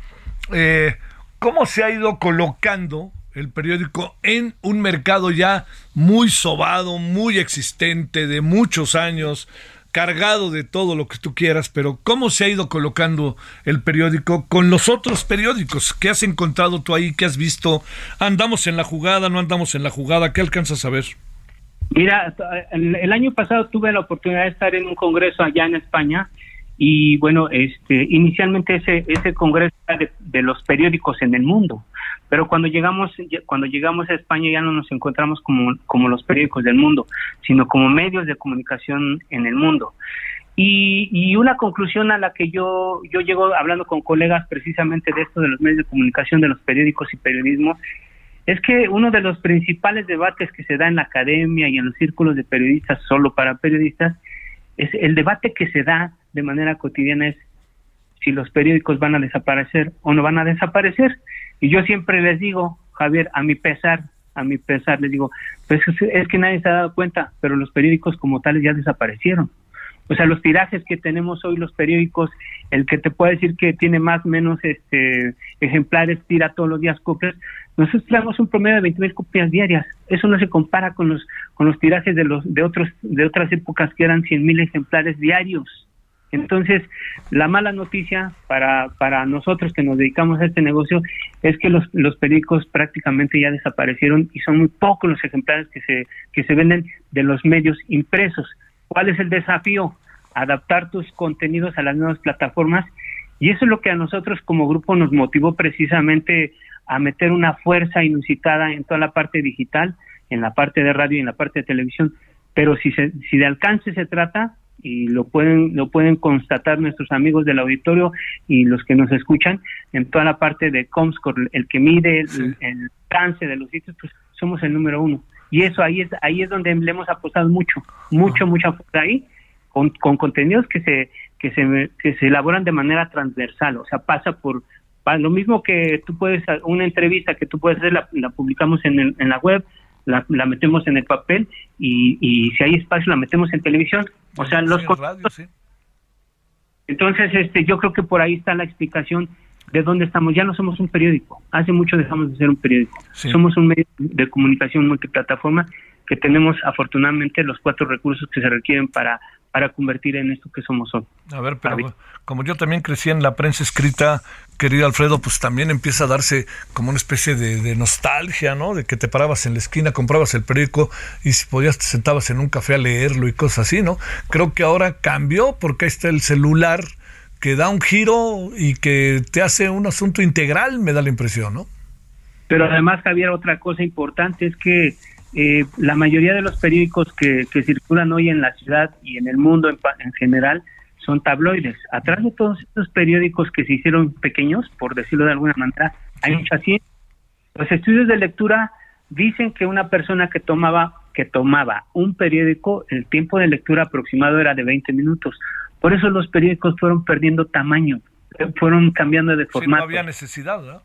eh, ¿cómo se ha ido colocando el periódico en un mercado ya muy sobado, muy existente, de muchos años, cargado de todo lo que tú quieras, pero ¿cómo se ha ido colocando el periódico con los otros periódicos? ¿Qué has encontrado tú ahí? ¿Qué has visto? ¿Andamos en la jugada? ¿No andamos en la jugada? ¿Qué alcanzas a ver? Mira, el, el año pasado tuve la oportunidad de estar en un congreso allá en España y bueno, este, inicialmente ese ese congreso era de, de los periódicos en el mundo, pero cuando llegamos cuando llegamos a España ya no nos encontramos como como los periódicos del mundo, sino como medios de comunicación en el mundo. Y, y una conclusión a la que yo yo llego hablando con colegas precisamente de esto de los medios de comunicación, de los periódicos y periodismo, es que uno de los principales debates que se da en la academia y en los círculos de periodistas solo para periodistas es el debate que se da de manera cotidiana es si los periódicos van a desaparecer o no van a desaparecer. Y yo siempre les digo, Javier, a mi pesar, a mi pesar, les digo, pues es, que nadie se ha dado cuenta, pero los periódicos como tales ya desaparecieron. O sea, los tirajes que tenemos hoy los periódicos, el que te puede decir que tiene más o menos este ejemplares, tira todos los días copias, nosotros tenemos un promedio de 20 mil copias diarias. Eso no se compara con los con los tirajes de los de otros de otras épocas que eran 100 mil ejemplares diarios. Entonces, la mala noticia para, para nosotros que nos dedicamos a este negocio es que los, los periódicos prácticamente ya desaparecieron y son muy pocos los ejemplares que se, que se venden de los medios impresos. ¿Cuál es el desafío? Adaptar tus contenidos a las nuevas plataformas y eso es lo que a nosotros como grupo nos motivó precisamente a meter una fuerza inusitada en toda la parte digital, en la parte de radio y en la parte de televisión. Pero si, se, si de alcance se trata, y lo pueden lo pueden constatar nuestros amigos del auditorio y los que nos escuchan en toda la parte de Comscore, el que mide el, Sí. el- alcance de los sitios, pues somos el número uno. Y eso ahí es ahí es donde le hemos apostado mucho, mucho, mucha fuerza ahí, con, con contenidos que se, que se que se elaboran de manera transversal, o sea, pasa por lo mismo que tú puedes una entrevista que tú puedes hacer la, la publicamos en, el- en la web, la, la metemos en el papel y, y si hay espacio la metemos en televisión, o sea, los Sí, en con- radio, sí. entonces, este, yo creo que por ahí está la explicación de dónde estamos. Ya no somos un periódico. Hace mucho dejamos de ser un periódico. Sí. Somos un medio de comunicación multiplataforma que tenemos afortunadamente los cuatro recursos que se requieren para, para convertir en esto que somos hoy. A ver, pero como yo también crecí en la prensa escrita, querido Alfredo, pues también empieza a darse como una especie de, de nostalgia, ¿no? De que te parabas en la esquina, comprabas el periódico y si podías te sentabas en un café a leerlo y cosas así, ¿no? Creo que ahora cambió porque ahí está el celular que da un giro y que te hace un asunto integral, me da la impresión, ¿no? Pero además, Javier, otra cosa importante es que eh, la mayoría de los periódicos que, que circulan hoy en la ciudad y en el mundo en, en general son tabloides. Atrás de todos estos periódicos que se hicieron pequeños, por decirlo de alguna manera, hay mucha ciencia. Los estudios de lectura dicen que una persona que tomaba que tomaba un periódico, el tiempo de lectura aproximado era de 20 minutos. Por eso los periódicos fueron perdiendo tamaño, fueron cambiando de Sí, no formato había necesidad,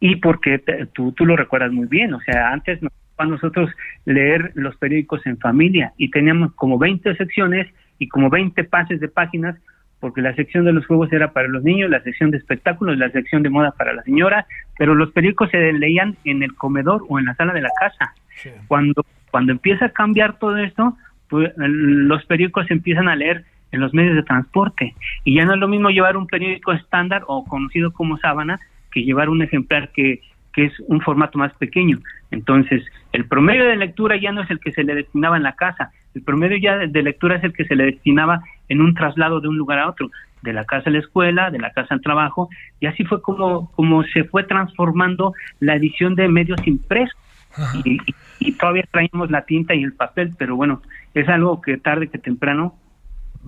y porque te- tú, tú lo recuerdas muy bien, o sea, antes nos tocaba a nosotros leer los periódicos en familia y teníamos como 20 secciones y como 20 pases de páginas, porque la sección de los juegos era para los niños, la sección de espectáculos, la sección de moda para la señora, pero los periódicos se leían en el comedor o en la sala de la casa. Sí. Cuando, cuando empieza a cambiar todo esto, pues, los periódicos se empiezan a leer en los medios de transporte. Y ya no es lo mismo llevar un periódico estándar o conocido como sábana que llevar un ejemplar que, que es un formato más pequeño. Entonces, el promedio de lectura ya no es el que se le destinaba en la casa, el promedio ya de, lectura es el que se le destinaba en un traslado de un lugar a otro, de la casa a la escuela, de la casa al trabajo, y así fue como, como se fue transformando la edición de medios impresos. Y, y- y todavía traemos la tinta y el papel, pero bueno, es algo que tarde que temprano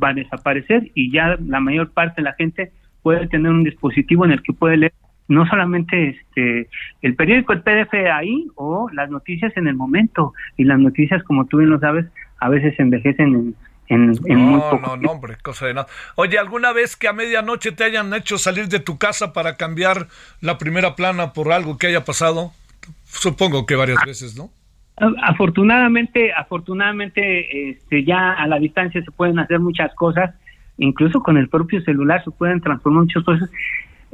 va a desaparecer y ya la mayor parte de la gente puede tener un dispositivo en el que puede leer no solamente este el periódico, el PDF ahí o las noticias en el momento y las noticias como tú bien lo sabes a veces envejecen en, en, en muy No, poco no, no, hombre, cosa de nada. Oye, ¿alguna vez que a medianoche te hayan hecho salir de tu casa para cambiar la primera plana por algo que haya pasado? Supongo que varias veces, ¿no? Afortunadamente, afortunadamente, este, ya a la distancia se pueden hacer muchas cosas, incluso con el propio celular se pueden transformar muchas cosas.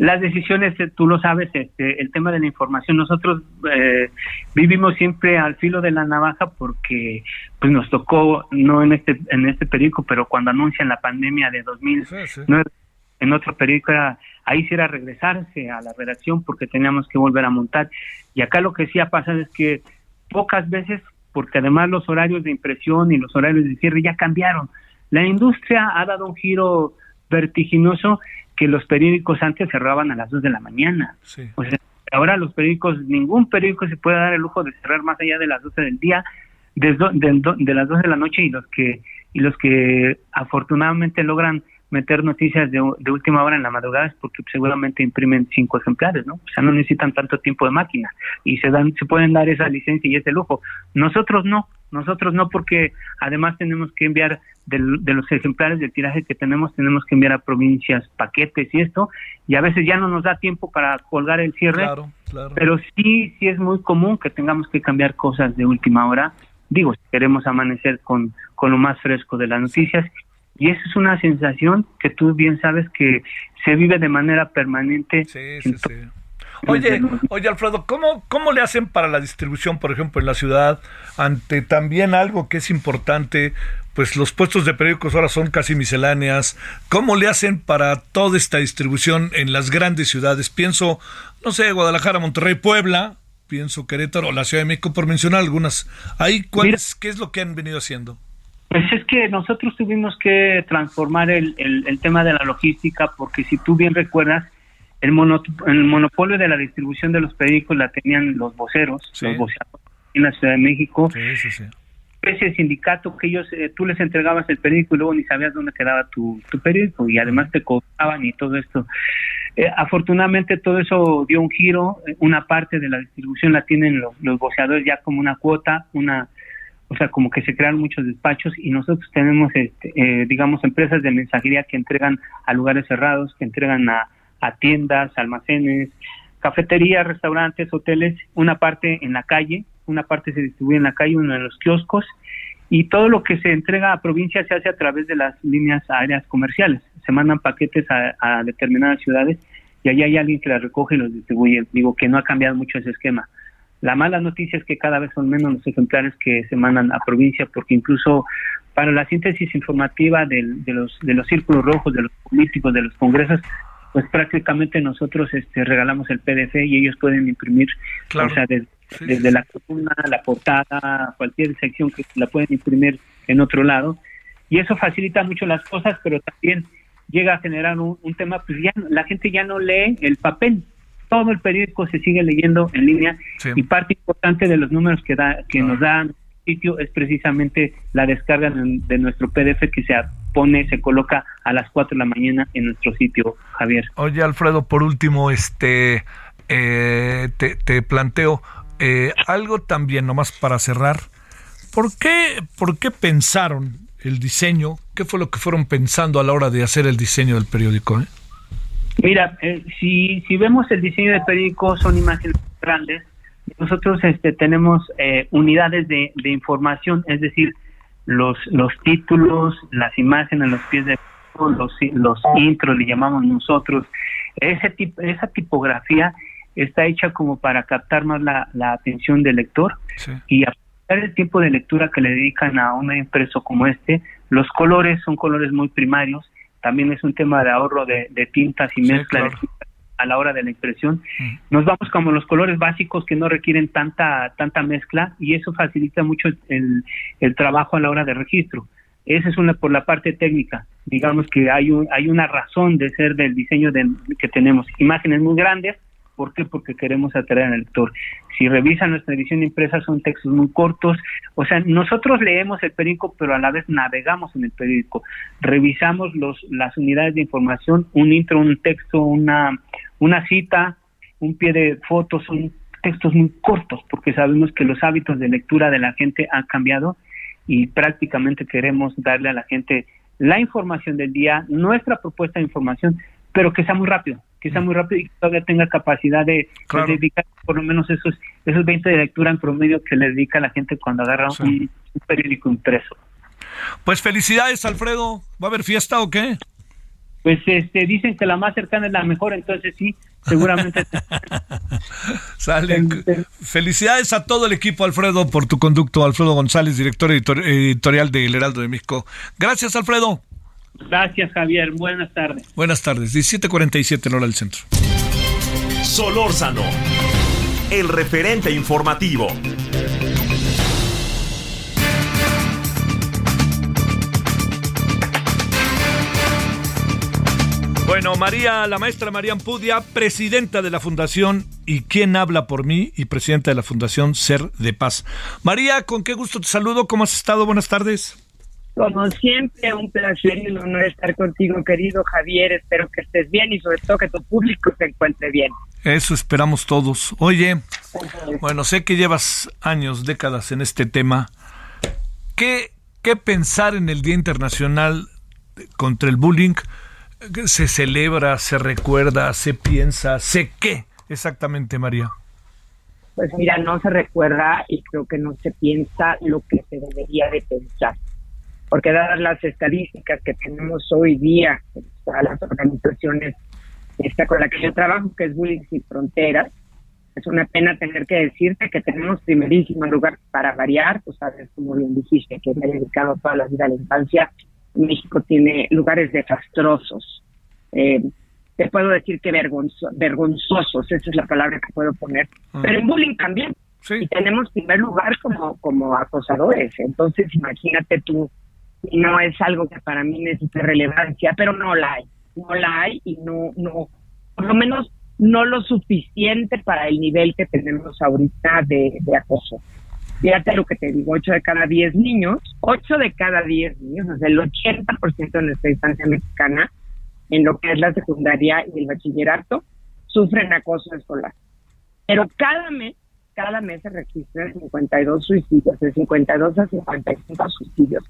Las decisiones, eh, tú lo sabes, este, el tema de la información, nosotros eh, vivimos siempre al filo de la navaja porque pues nos tocó, no en este, en este periódico, pero cuando anuncian la pandemia de 2009, Sí, sí. en otro periódico era, ahí sí era regresarse a la redacción porque teníamos que volver a montar. Y acá lo que sí ha pasado es que pocas veces, porque además los horarios de impresión y los horarios de cierre ya cambiaron. La industria ha dado un giro vertiginoso que los periódicos antes cerraban a las 2 de la mañana. Sí. O sea, ahora los periódicos, ningún periódico se puede dar el lujo de cerrar más allá de las 12 del día, de, de, de las 2 de la noche y los que y los que afortunadamente logran meter noticias de, de, última hora en la madrugada es porque seguramente imprimen cinco ejemplares, ¿no? O sea, no necesitan tanto tiempo de máquina y se dan, se pueden dar esa licencia y ese lujo. Nosotros no, nosotros no porque además tenemos que enviar de, de los ejemplares del tiraje que tenemos, tenemos que enviar a provincias paquetes y esto, y a veces ya no nos da tiempo para colgar el cierre, Claro, claro. pero sí, sí es muy común que tengamos que cambiar cosas de última hora. Digo, si queremos amanecer con, con lo más fresco de las noticias y eso es una sensación que tú bien sabes que se vive de manera permanente. Sí, sí, sí. Oye, oye Alfredo, ¿cómo, ¿cómo le hacen para la distribución, por ejemplo, en la ciudad, ante también algo que es importante? Pues los puestos de periódicos ahora son casi misceláneas. ¿Cómo le hacen para toda esta distribución en las grandes ciudades? Pienso, no sé, Guadalajara, Monterrey, Puebla, pienso Querétaro, la Ciudad de México, por mencionar algunas. Ahí, ¿cuál Mira. es, ¿qué es lo que han venido haciendo? Pues es que nosotros tuvimos que transformar el, el, el tema de la logística porque si tú bien recuerdas, el, mono, el monopolio de la distribución de los periódicos la tenían los voceros, Sí. los voceros en la Ciudad de México, Sí, sí, sí. especie de sindicato que ellos, eh, tú les entregabas el periódico y luego ni sabías dónde quedaba tu, tu periódico y además te cobraban y todo esto. Eh, afortunadamente todo eso dio un giro, eh, una parte de la distribución la tienen los, los voceadores ya como una cuota, una o sea, como que se crean muchos despachos y nosotros tenemos, este, eh, digamos, empresas de mensajería que entregan a lugares cerrados, que entregan a, tiendas, almacenes, cafeterías, restaurantes, hoteles, una parte en la calle, una parte se distribuye en la calle, una en los kioscos, y todo lo que se entrega a provincia se hace a través de las líneas aéreas comerciales. Se mandan paquetes a, a determinadas ciudades y allá hay alguien que las recoge y los distribuye. Digo que no ha cambiado mucho ese esquema. La mala noticia es que cada vez son menos los ejemplares que se mandan a provincia, porque incluso para la síntesis informativa del- de, los, de los círculos rojos, de los políticos, de los congresos, pues prácticamente nosotros este, regalamos el PDF y ellos pueden imprimir, Claro. o sea, Sí, desde sí. la columna, la portada, cualquier sección que la pueden imprimir en otro lado. Y eso facilita mucho las cosas, pero también llega a generar un, un tema, pues ya la gente ya no lee el papel. Todo el periódico se sigue leyendo en línea Sí. y parte importante de los números que da que nos da el sitio es precisamente la descarga de, de nuestro PDF que se pone, se coloca a las 4 de la mañana en nuestro sitio, Javier. Oye, Alfredo, por último, este, eh, te, te planteo eh, algo también, nomás para cerrar. ¿Por qué, ¿Por qué pensaron el diseño? ¿Qué fue lo que fueron pensando a la hora de hacer el diseño del periódico? eh? Mira, eh, si, si vemos el diseño del periódico, son imágenes grandes. Nosotros este, tenemos eh, unidades de, de información, es decir, los, los títulos, las imágenes, los pies de los, los intros, le llamamos nosotros. Ese tipo, esa tipografía está hecha como para captar más la, la atención del lector Sí. y aprovechar el tiempo de lectura que le dedican a un impreso como este. Los colores son colores muy primarios, también es un tema de ahorro de, de tintas y Sí, mezcla de claro. tintas a la hora de la impresión. Mm. Nos vamos como los colores básicos que no requieren tanta tanta mezcla y eso facilita mucho el, el trabajo a la hora de registro. Esa es una por la parte técnica. Digamos que hay un, hay una razón de ser del diseño de, que tenemos. Imágenes muy grandes, ¿por qué? Porque queremos atraer al lector. Si revisan nuestra edición impresa son textos muy cortos, o sea, nosotros leemos el periódico, pero a la vez navegamos en el periódico. Revisamos los las unidades de información, un intro, un texto, una una cita, un pie de fotos, son textos muy cortos, porque sabemos que los hábitos de lectura de la gente han cambiado y prácticamente queremos darle a la gente la información del día, nuestra propuesta de información, pero que sea muy rápido, que sea muy rápido y que todavía tenga capacidad de, dedicar por lo menos esos esos 20 de lectura en promedio que le dedica la gente cuando agarra Sí. un, un periódico impreso. Pues felicidades, Alfredo. ¿Va a haber fiesta o qué? Pues este dicen que la más cercana es la mejor, entonces sí, seguramente (laughs) Sale. Felicidades a todo el equipo, Alfredo, por tu conducto. Alfredo González, director editor- editorial de El Heraldo de México. Gracias, Alfredo. Gracias, Javier. Buenas tardes. Buenas tardes. 17:47 en hora del centro. Solórzano, el referente informativo. Bueno, María, la maestra María Ampudia, presidenta de la Fundación y quien habla por mí y presidenta de la Fundación Ser de Paz. María, con qué gusto te saludo. ¿Cómo has estado? Buenas tardes. Como siempre, un placer y un honor estar contigo, querido Javier. Espero que estés bien y sobre todo que tu público se encuentre bien. Eso esperamos todos. Oye, bueno, sé que llevas años, décadas en este tema. ¿Qué, qué pensar en el Día Internacional contra el Bullying? ¿Se celebra, se recuerda, se piensa, se qué exactamente, María? Pues mira, no se recuerda y creo que no se piensa lo que se debería de pensar. Porque dadas las estadísticas que tenemos hoy día, a las organizaciones esta con la que yo trabajo, que es Bullying Sin Fronteras, es una pena tener que decirte que tenemos primerísimo lugar para variar, pues sabes, como bien dijiste, que me he dedicado toda la vida a la infancia, México tiene lugares desastrosos. Eh, te puedo decir que vergonzo- vergonzosos, esa es la palabra que puedo poner. Pero en bullying también. Y tenemos primer lugar como, como acosadores. Entonces, imagínate tú, no es algo que para mí necesite relevancia, pero no la hay. No la hay y no, no, por lo menos no lo suficiente para el nivel que tenemos ahorita de, de acoso. Fíjate lo que te digo, 8 de cada 10 niños, 8 de cada 10 niños, o sea, el 80% de nuestra instancia mexicana, en lo que es la secundaria y el bachillerato, sufren acoso escolar. Pero cada mes, cada mes se registran 52 suicidios, de 52 a 55 suicidios.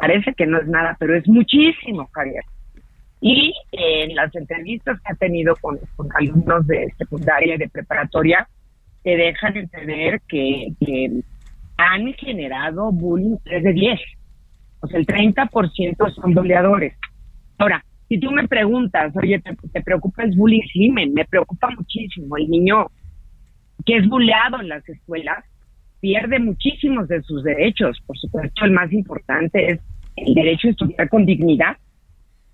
Parece que no es nada, pero es muchísimo, Javier. Y eh, en las entrevistas que ha tenido con, con alumnos de secundaria y de preparatoria, te dejan entender que, que han generado bullying 3 de 10. O sea, el 30% son buleadores. Ahora, si tú me preguntas, oye, ¿te, te preocupa el bullying? Sí, me, me preocupa muchísimo. El niño que es buleado en las escuelas pierde muchísimos de sus derechos. Por supuesto, el más importante es el derecho a estudiar con dignidad,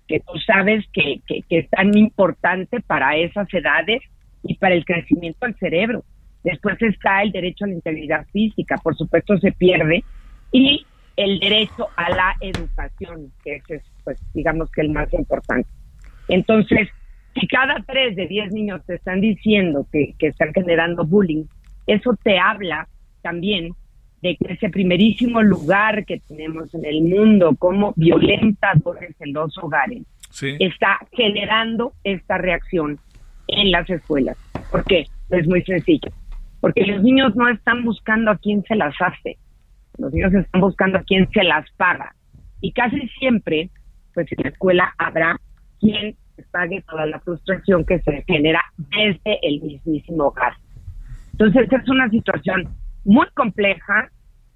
que tú sabes que, que, es tan importante para esas edades y para el crecimiento del cerebro. Después está el derecho a la integridad física, por supuesto se pierde, y el derecho a la educación, que ese es, pues, digamos que el más importante. Entonces, si cada tres de diez niños te están diciendo que, que están generando bullying, eso te habla también de que ese primerísimo lugar que tenemos en el mundo como violentadores en los hogares Sí. está generando esta reacción en las escuelas. ¿Por qué? Es muy sencillo. Porque los niños no están buscando a quién se las hace, los niños están buscando a quién se las paga. Y casi siempre, pues en la escuela habrá quien pague toda la frustración que se genera desde el mismísimo hogar. Entonces es una situación muy compleja,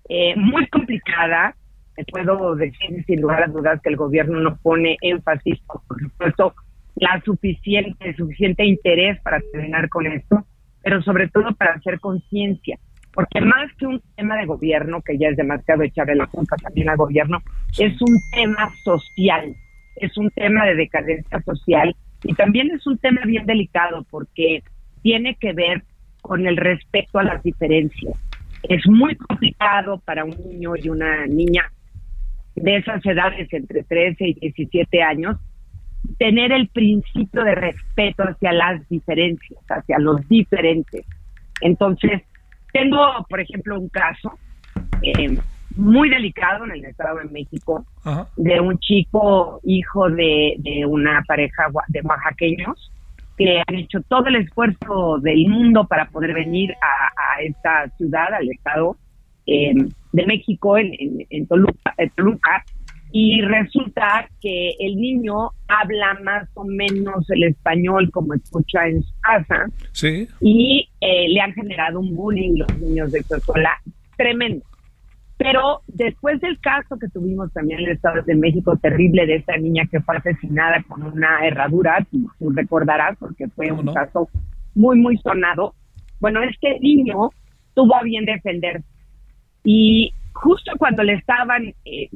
eh, muy complicada. Te puedo decir sin lugar a dudas que el gobierno no pone énfasis, por supuesto, la suficiente, suficiente interés para terminar con esto, pero sobre todo para hacer conciencia. Porque más que un tema de gobierno, que ya es demasiado echarle la culpa también al gobierno, es un tema social, es un tema de decadencia social y también es un tema bien delicado porque tiene que ver con el respeto a las diferencias. Es muy complicado para un niño y una niña de esas edades entre 13 y 17 años tener el principio de respeto hacia las diferencias, hacia los diferentes. Entonces, tengo, por ejemplo, un caso eh, muy delicado en el Estado de México Ajá. de un chico hijo de, de una pareja de oaxaqueños que han hecho todo el esfuerzo del mundo para poder venir a, a esta ciudad, al Estado eh, de México, en, en- en Toluca, en Toluca, y resulta que el niño habla más o menos el español como escucha en su casa Sí. y eh, le han generado un bullying los niños de su escuela tremendo. Pero después del caso que tuvimos también en el Estado de México, terrible, de esta niña que fue asesinada con una herradura, tú, tú recordarás, porque fue ¿Cómo un no? caso muy, muy sonado. Bueno, este niño tuvo a bien defender. Y justo cuando le estaban eh,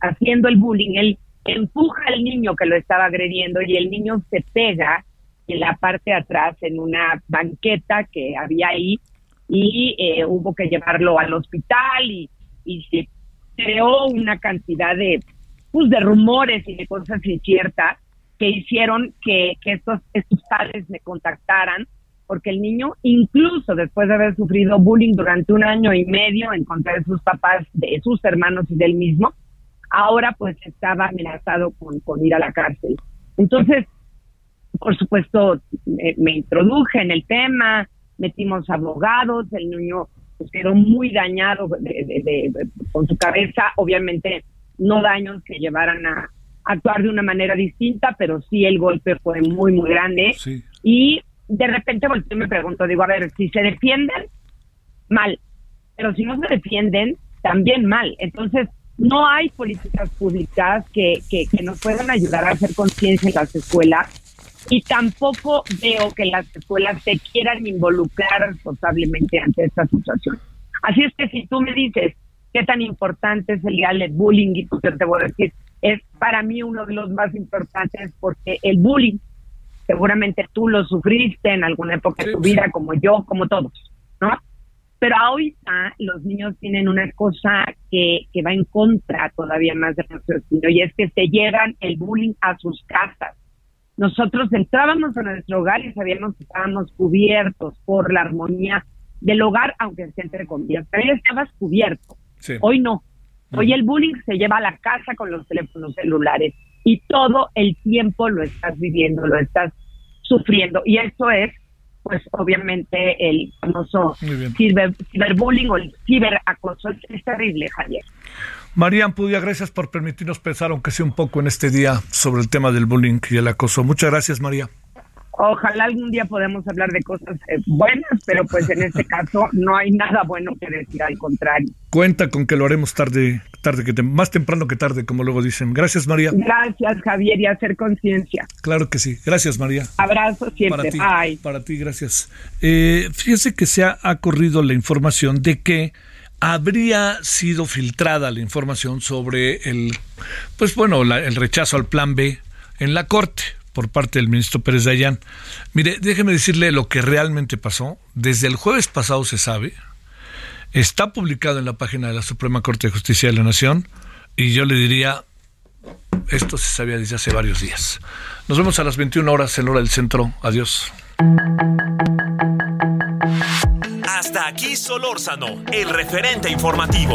haciendo el bullying, él empuja al niño que lo estaba agrediendo y el niño se pega en la parte de atrás en una banqueta que había ahí y eh, hubo que llevarlo al hospital y, se creó una cantidad de pues, de rumores y de cosas inciertas que hicieron que, que estos, estos padres me contactaran porque el niño, incluso después de haber sufrido bullying durante un año y medio en contra de sus papás, de sus hermanos y del mismo, ahora pues estaba amenazado con, con ir a la cárcel. Entonces, por supuesto, me, me introduje en el tema, metimos abogados, el niño pues, quedó muy dañado de- de- de- de- con su cabeza, obviamente no daños que llevaran a actuar de una manera distinta, pero sí el golpe fue muy, muy grande. Sí. Y de repente volteo y me pregunto, digo, a ver, si se defienden, mal, pero si no se defienden, también mal. Entonces, no hay políticas públicas que, que, que nos puedan ayudar a hacer conciencia en las escuelas y tampoco veo que las escuelas se quieran involucrar responsablemente ante esta situación. Así es que si tú me dices qué tan importante es el día del bullying, y yo te voy a decir, es para mí uno de los más importantes porque el bullying, seguramente tú lo sufriste en alguna época de tu vida, como yo, como todos, ¿no? Pero ahorita los niños tienen una cosa que, que va en contra todavía más de nuestro destino y es que se llevan el bullying a sus casas. Nosotros entrábamos a nuestro hogar y sabíamos que estábamos cubiertos por la armonía del hogar, aunque esté entre comillas. Pero estabas cubierto. Sí. Hoy no. Hoy el bullying se lleva a la casa con los teléfonos celulares y todo el tiempo lo estás viviendo, lo estás sufriendo. Y eso es, pues obviamente, el famoso ciber, ciberbullying o el ciberacoso. Es terrible, Javier. María Ampudia, gracias por permitirnos pensar, aunque sea un poco en este día, sobre el tema del bullying y el acoso. Muchas gracias, María. Ojalá algún día podamos hablar de cosas eh, buenas, pero pues en este (laughs) caso no hay nada bueno que decir, al contrario. Cuenta con que lo haremos tarde, tarde que tem- más temprano que tarde, como luego dicen. Gracias, María. Gracias, Javier, y hacer conciencia. Claro que sí. Gracias, María. Abrazo siempre. Para ti, Bye. para ti, gracias. Eh, fíjese que se ha, ha corrido la información de que habría sido filtrada la información sobre el, pues bueno, la- el rechazo al plan B en la Corte por parte del ministro Pérez Dayán. Mire, déjeme decirle lo que realmente pasó. Desde el jueves pasado se sabe, está publicado en la página de la Suprema Corte de Justicia de la Nación y yo le diría, esto se sabía desde hace varios días. Nos vemos a las 21 horas en hora del centro. Adiós. Hasta aquí Solórzano, el referente informativo.